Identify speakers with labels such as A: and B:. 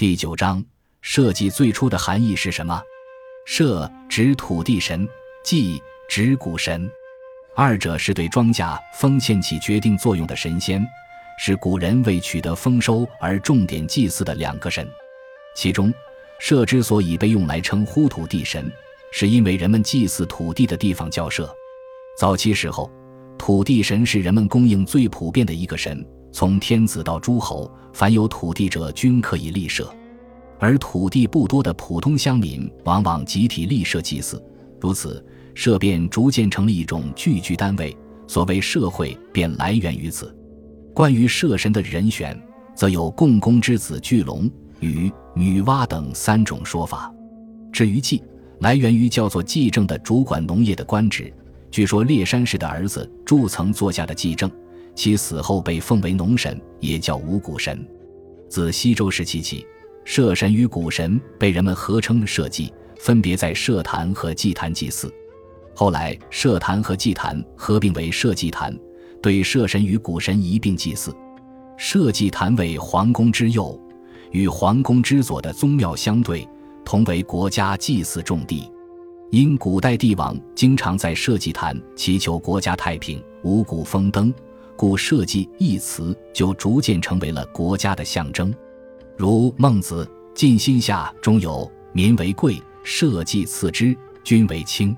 A: 第九章，社稷最初的含义是什么？社指土地神，稷指谷神，二者是对庄稼丰欠起决定作用的神仙，是古人为取得丰收而重点祭祀的两个神。其中，社之所以被用来称呼土地神，是因为人们祭祀土地的地方叫社。早期时候，土地神是人们供应最普遍的一个神，从天子到诸侯，凡有土地者均可以立社。而土地不多的普通乡民，往往集体立社祭祀，如此社便逐渐成了一种聚居单位。所谓社会，便来源于此。关于社神的人选，则有共工之子巨龙、禹、女娲等三种说法。至于祭，来源于叫做祭正的主管农业的官职。据说烈山氏的儿子祝曾做下的祭正，其死后被奉为农神，也叫五谷神。自西周时期起。社神与谷神被人们合称社稷，分别在社坛和祭坛祭祀。后来，社坛和祭坛合并为社稷坛，对社神与谷神一并祭祀。社稷坛为皇宫之右，与皇宫之左的宗庙相对，同为国家祭祀重地。因古代帝王经常在社稷坛祈求国家太平、五谷丰登，故“社稷”一词就逐渐成为了国家的象征。如《孟子·尽心下》中有“民为贵，社稷次之，君为轻”。